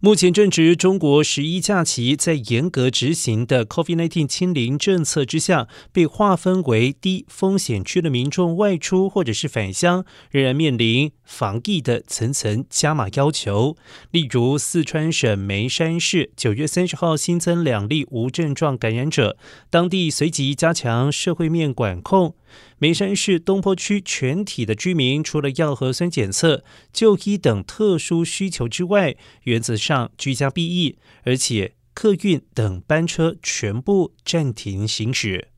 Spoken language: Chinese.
目前正值中国十一假期，在严格执行的 COVID-19 清零政策之下，被划分为低风险区的民众外出或者是返乡，仍然面临防疫的层层加码要求。例如，四川省眉山市九月三十号新增两例无症状感染者，当地随即加强社会面管控。眉山市东坡区全体的居民，除了要核酸检测、就医等特殊需求之外，原则上居家避疫，而且客运等班车全部暂停行驶。